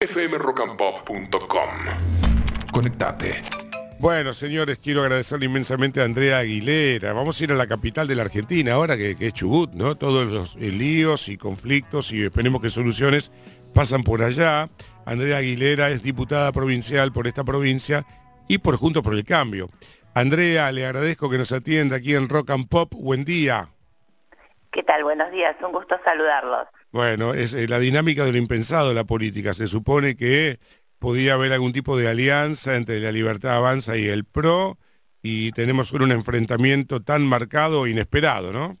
fmrockandpop.com. Conectate. Bueno, señores, quiero agradecerle inmensamente a Andrea Aguilera. Vamos a ir a la capital de la Argentina ahora, que, es Chubut, ¿no? Todos los eh, líos y conflictos y esperemos que soluciones pasan por allá. Andrea Aguilera es diputada provincial por esta provincia y por Juntos por el Cambio. Andrea, le agradezco que nos atienda aquí en Rock and Pop. Buen día. ¿Qué tal? Buenos días. Un gusto saludarlos. Bueno, es eh, la dinámica de lo impensado la política. Se supone que podía haber algún tipo de alianza entre la Libertad Avanza y el PRO y tenemos un enfrentamiento tan marcado e inesperado, ¿no?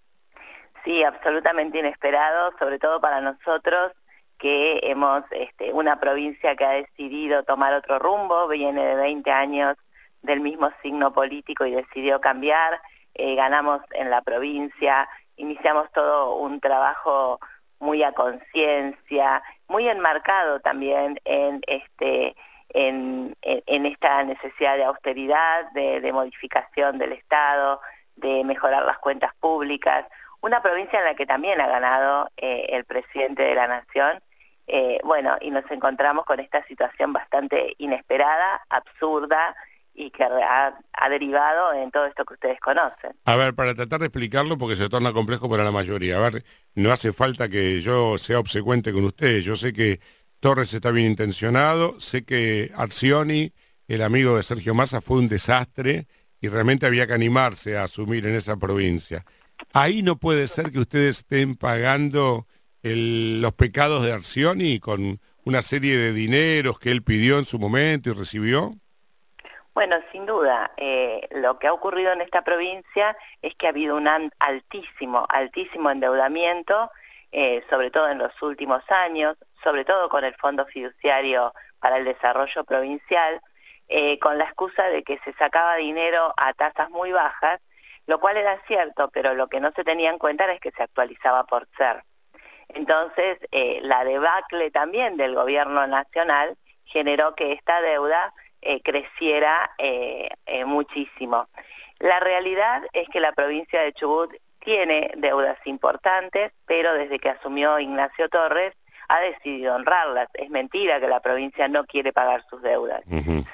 Sí, absolutamente inesperado, sobre todo para nosotros que hemos este, una provincia que ha decidido tomar otro rumbo, viene de 20 años del mismo signo político y decidió cambiar, eh, ganamos en la provincia, iniciamos todo un trabajo muy a conciencia, muy enmarcado también en este en, en, esta necesidad de austeridad, de, modificación del Estado, de mejorar las cuentas públicas, una provincia en la que también ha ganado eh, el presidente de la Nación. Eh, bueno, y nos encontramos con esta situación bastante inesperada, absurda, y que ha, derivado en todo esto que ustedes conocen. A ver, para tratar de explicarlo, porque se torna complejo para la mayoría, a ver, no hace falta que yo sea obsecuente con ustedes, yo sé que Torres está bien intencionado, sé que Arcioni, el amigo de Sergio Massa, fue un desastre y realmente había que animarse a asumir en esa provincia. Ahí no puede ser que ustedes estén pagando los pecados de Arcioni con una serie de dineros que él pidió en su momento y recibió. Bueno, sin duda, eh, lo que ha ocurrido en esta provincia es que ha habido un altísimo, altísimo endeudamiento, eh, sobre todo en los últimos años, sobre todo con el Fondo Fiduciario para el Desarrollo Provincial, eh, con la excusa de que se sacaba dinero a tasas muy bajas, lo cual era cierto, pero lo que no se tenía en cuenta es que se actualizaba por ser. Entonces, la debacle también del gobierno nacional generó que esta deuda eh, creciera eh, eh, muchísimo. La realidad es que la provincia de Chubut tiene deudas importantes, pero desde que asumió Ignacio Torres ha decidido honrarlas. Es mentira que la provincia no quiere pagar sus deudas.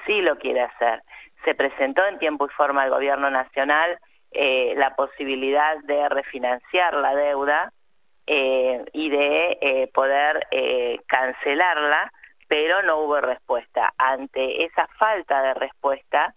Sí lo quiere hacer. Se presentó en tiempo y forma al gobierno nacional la posibilidad de refinanciar la deuda y de poder cancelarla pero no hubo respuesta. Ante esa falta de respuesta,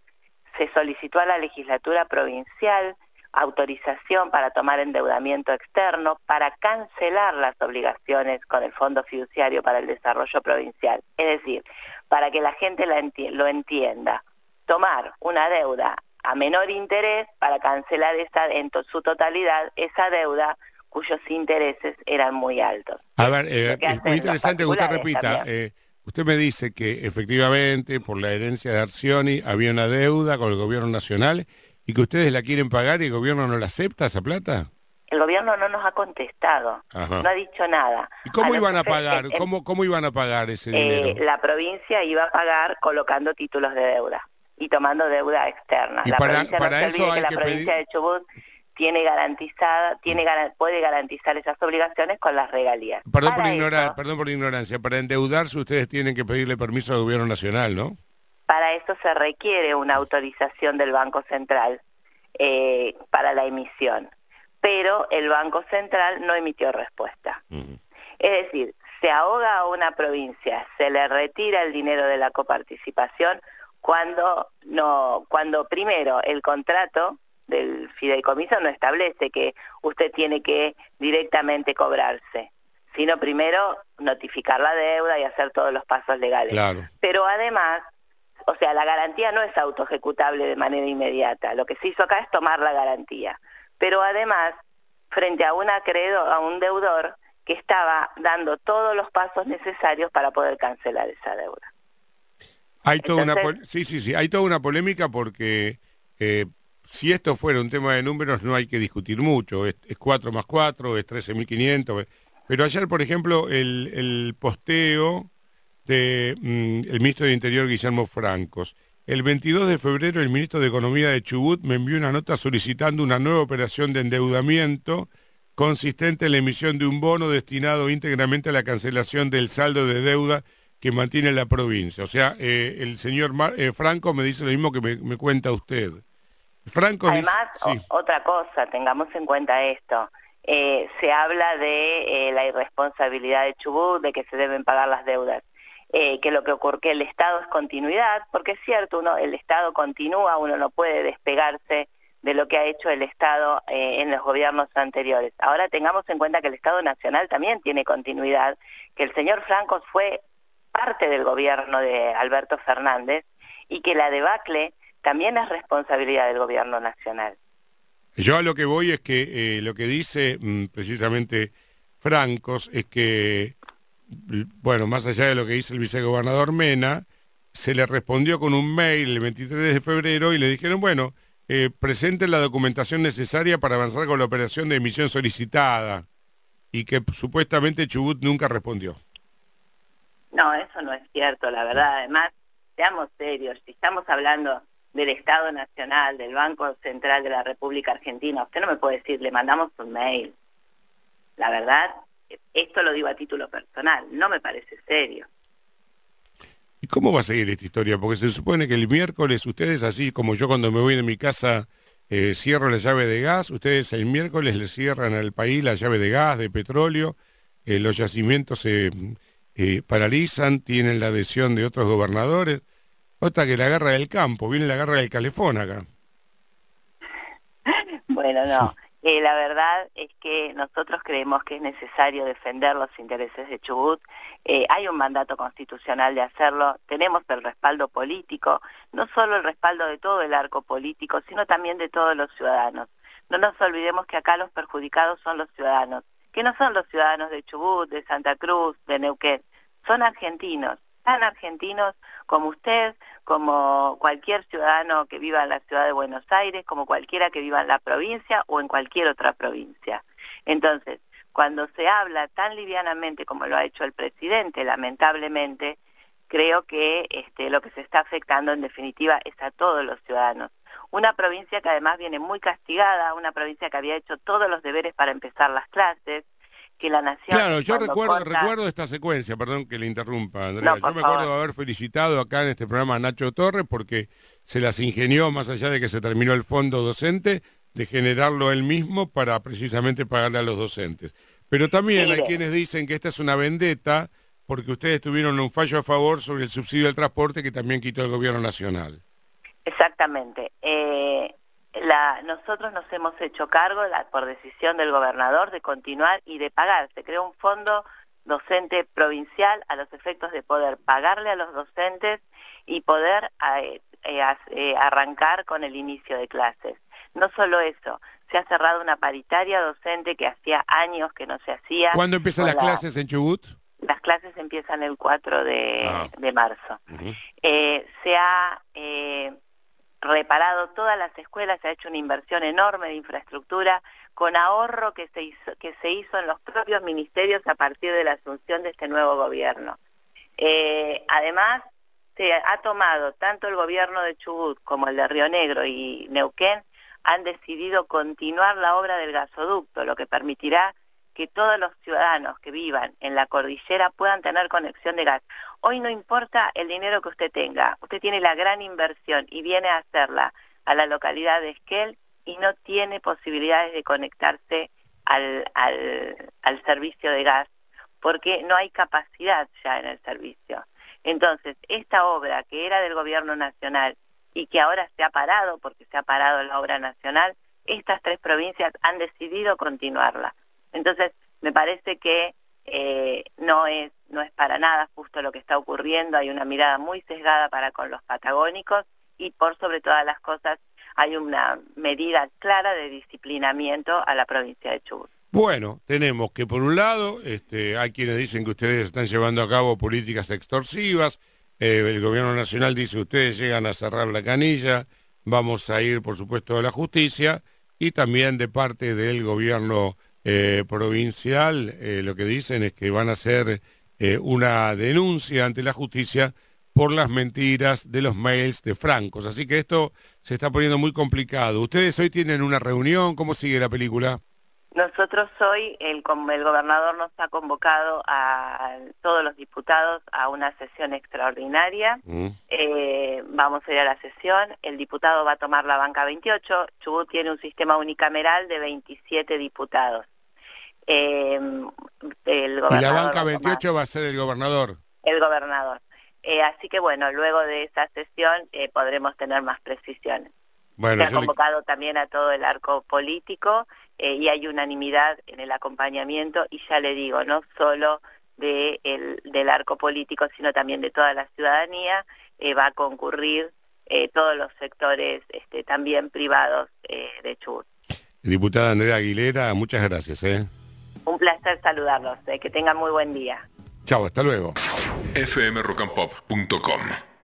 se solicitó a la legislatura provincial autorización para tomar endeudamiento externo para cancelar las obligaciones con el Fondo Fiduciario para el Desarrollo Provincial. Es decir, para que la gente lo entienda, tomar una deuda a menor interés para cancelar esa, en su totalidad esa deuda cuyos intereses eran muy altos. A ver, eh, es muy interesante que usted repita. Usted me dice que efectivamente por la herencia de Arcioni había una deuda con el gobierno nacional y que ustedes la quieren pagar y el gobierno no la acepta esa plata. El gobierno no nos ha contestado, no ha dicho nada. ¿Y cómo iban a pagar? ¿Cómo, ¿Cómo iban a pagar ese eh, dinero? La provincia iba a pagar colocando títulos de deuda y tomando deuda externa. Y la para, para eso hay que, la provincia de Chubut tiene garantizada, tiene puede garantizar esas obligaciones con las regalías. Perdón por, ignorar, perdón por ignorancia, para endeudarse ustedes tienen que pedirle permiso al gobierno nacional, ¿no? Para eso se requiere una autorización del Banco Central eh, para la emisión, pero el Banco Central no emitió respuesta. Es decir, se ahoga a una provincia, se le retira el dinero de la coparticipación cuando no, cuando primero el contrato del fideicomiso no establece que usted tiene que directamente cobrarse, sino primero notificar la deuda y hacer todos los pasos legales. Pero además, o sea, la garantía no es autoejecutable de manera inmediata. Lo que se hizo acá es tomar la garantía. Pero además, frente a un acreedor, a un deudor que estaba dando todos los pasos necesarios para poder cancelar esa deuda. Hay toda una sí, sí, sí, hay toda una polémica porque eh, si esto fuera un tema de números no hay que discutir mucho, es, 4 más 4, es 13.500, pero ayer, por ejemplo, el, posteo del de, mm, ministro de Interior, Guillermo Francos, el 22 de febrero el ministro de Economía de Chubut me envió una nota solicitando una nueva operación de endeudamiento consistente en la emisión de un bono destinado íntegramente a la cancelación del saldo de deuda que mantiene la provincia. O sea, eh, el señor eh, Franco me dice lo mismo que me, cuenta usted. Franco Además, otra cosa, tengamos en cuenta esto. Eh, se habla de la irresponsabilidad de Chubut, de que se deben pagar las deudas. que lo que ocurre, que el Estado es continuidad, porque es cierto, uno, el Estado continúa, uno no puede despegarse de lo que ha hecho el Estado en los gobiernos anteriores. Ahora tengamos en cuenta que el Estado Nacional también tiene continuidad, que el señor Franco fue parte del gobierno de Alberto Fernández y que la debacle también es responsabilidad del gobierno nacional. Yo a lo que voy es que eh, lo que dice mm, precisamente Francos es que, bueno, más allá de lo que dice el vicegobernador Mena, se le respondió con un mail el 23 de febrero y le dijeron, bueno, eh, presente la documentación necesaria para avanzar con la operación de emisión solicitada y que supuestamente Chubut nunca respondió. No, eso no es cierto, la verdad. Además, seamos serios, si estamos hablando del Estado Nacional, del Banco Central de la República Argentina, usted no me puede decir, le mandamos un mail. La verdad, esto lo digo a título personal, no me parece serio. ¿Y cómo va a seguir esta historia? Porque se supone que el miércoles ustedes, así como yo cuando me voy de mi casa eh, cierro la llave de gas, ustedes el miércoles le cierran al país la llave de gas, de petróleo, eh, los yacimientos se eh, paralizan, tienen la adhesión de otros gobernadores. Otra que la guerra del campo, viene la guerra del calefón acá. Bueno, no. Eh, la verdad es que nosotros creemos que es necesario defender los intereses de Chubut. Eh, hay un mandato constitucional de hacerlo. Tenemos el respaldo político, no solo el respaldo de todo el arco político, sino también de todos los ciudadanos. No nos olvidemos que acá los perjudicados son los ciudadanos, que no son los ciudadanos de Chubut, de Santa Cruz, de Neuquén son argentinos, tan argentinos como usted, como cualquier ciudadano que viva en la ciudad de Buenos Aires, como cualquiera que viva en la provincia o en cualquier otra provincia. Entonces, cuando se habla tan livianamente como lo ha hecho el presidente, lamentablemente, creo que este, lo que se está afectando en definitiva es a todos los ciudadanos. Una provincia que además viene muy castigada, una provincia que había hecho todos los deberes para empezar las clases, la nación... Claro, yo recuerdo, recuerdo esta secuencia, perdón que le interrumpa, Andrea. yo me acuerdo de haber felicitado acá en este programa a Nacho Torres porque se las ingenió, más allá de que se terminó el fondo docente, de generarlo él mismo para precisamente pagarle a los docentes. Pero también hay quienes dicen que esta es una vendetta porque ustedes tuvieron un fallo a favor sobre el subsidio del transporte que también quitó el gobierno nacional. Exactamente. Eh, nosotros nos hemos hecho cargo, por decisión del gobernador, de continuar y de pagar. Se creó un fondo docente provincial a los efectos de poder pagarle a los docentes y poder eh, eh, eh, arrancar con el inicio de clases. No solo eso, se ha cerrado una paritaria docente que hacía años que no se hacía. ¿Cuándo empiezan las clases en Chubut? Las clases empiezan el 4 de, ah. marzo. se ha reparado todas las escuelas, se ha hecho una inversión enorme de infraestructura con ahorro que se hizo, que se hizo en los propios ministerios a partir de la asunción de este nuevo gobierno. Eh, además, se ha tomado tanto el gobierno de Chubut como el de Río Negro y Neuquén han decidido continuar la obra del gasoducto, lo que permitirá que todos los ciudadanos que vivan en la cordillera puedan tener conexión de gas. Hoy no importa el dinero que usted tenga, usted tiene la gran inversión y viene a hacerla a la localidad de Esquel y no tiene posibilidades de conectarse al, al, servicio de gas porque no hay capacidad ya en el servicio. Entonces, esta obra que era del gobierno nacional y que ahora se ha parado porque se ha parado la obra nacional, estas tres provincias han decidido continuarla. Entonces, me parece que eh, no, es, no es para nada justo lo que está ocurriendo, hay una mirada muy sesgada para con los patagónicos y por sobre todas las cosas hay una medida clara de disciplinamiento a la provincia de Chubut. Bueno, tenemos que por un lado, este, hay quienes dicen que ustedes están llevando a cabo políticas extorsivas, eh, el gobierno nacional dice ustedes llegan a cerrar la canilla, vamos a ir por supuesto a la justicia y también de parte del gobierno eh, provincial eh, lo que dicen es que van a hacer eh, una denuncia ante la justicia por las mentiras de los mails de Francos. Así que esto se está poniendo muy complicado. ¿Ustedes hoy tienen una reunión? ¿Cómo sigue la película? Nosotros hoy, el, el gobernador nos ha convocado a todos los diputados a una sesión extraordinaria. Mm. Eh, vamos a ir a la sesión. El diputado va a tomar la banca 28. Chubut tiene un sistema unicameral de 27 diputados. Eh, el y la banca 28 va a ser el gobernador. El gobernador. Eh, así que bueno, luego de esa sesión podremos tener más precisiones. Se ha convocado también a todo el arco político eh, y hay unanimidad en el acompañamiento y ya le digo, no solo de el, del arco político, sino también de toda la ciudadanía, eh, va a concurrir eh, todos los sectores este, también privados de Chubut. Diputada Andrea Aguilera, muchas gracias. Un placer saludarlos, que tengan muy buen día. Chao, hasta luego. fmrockandpop.com